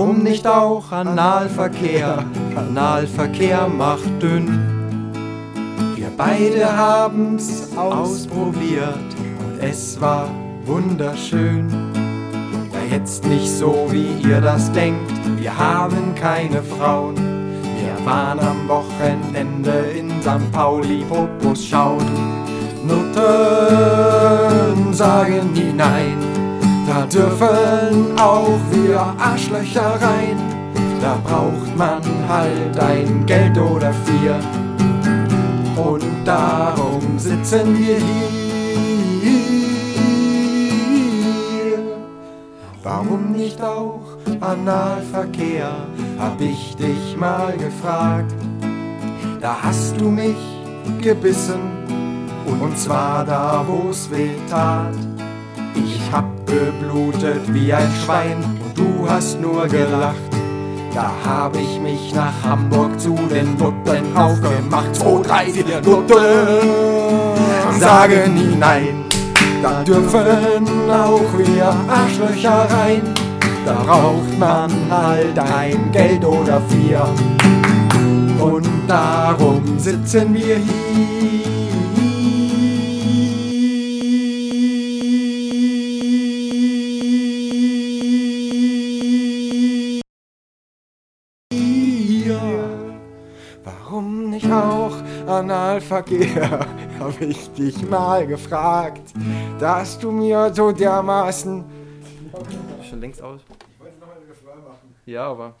Warum nicht auch Analverkehr? Analverkehr macht dünn. Wir beide haben's ausprobiert und es war wunderschön. Ja, jetzt nicht so, wie ihr das denkt. Wir haben keine Frauen. Wir waren am Wochenende in St. Pauli Popos schauen. Nutten sagen dürfen auch wir Arschlöcher rein. Da braucht man halt ein Geld oder vier. Und darum sitzen wir hier. Warum nicht auch Analverkehr? Hab ich dich mal gefragt. Da hast du mich gebissen. Und zwar da, wo's weh tat. Ich hab geblutet wie ein Schwein und du hast nur gelacht. Da hab ich mich nach Hamburg zu den Nutten aufgemacht. Zwei, drei, vier Nutten sagen nie nein. Da dürfen auch wir Arschlöcher rein. Da braucht man halt ein Geld oder vier. Und darum sitzen wir hier. Warum nicht auch Analverkehr? Hab ich dich mal gefragt, dass du mir so dermaßen. Schon längst aus. Ich wollte noch eine Frage machen. Ja, aber.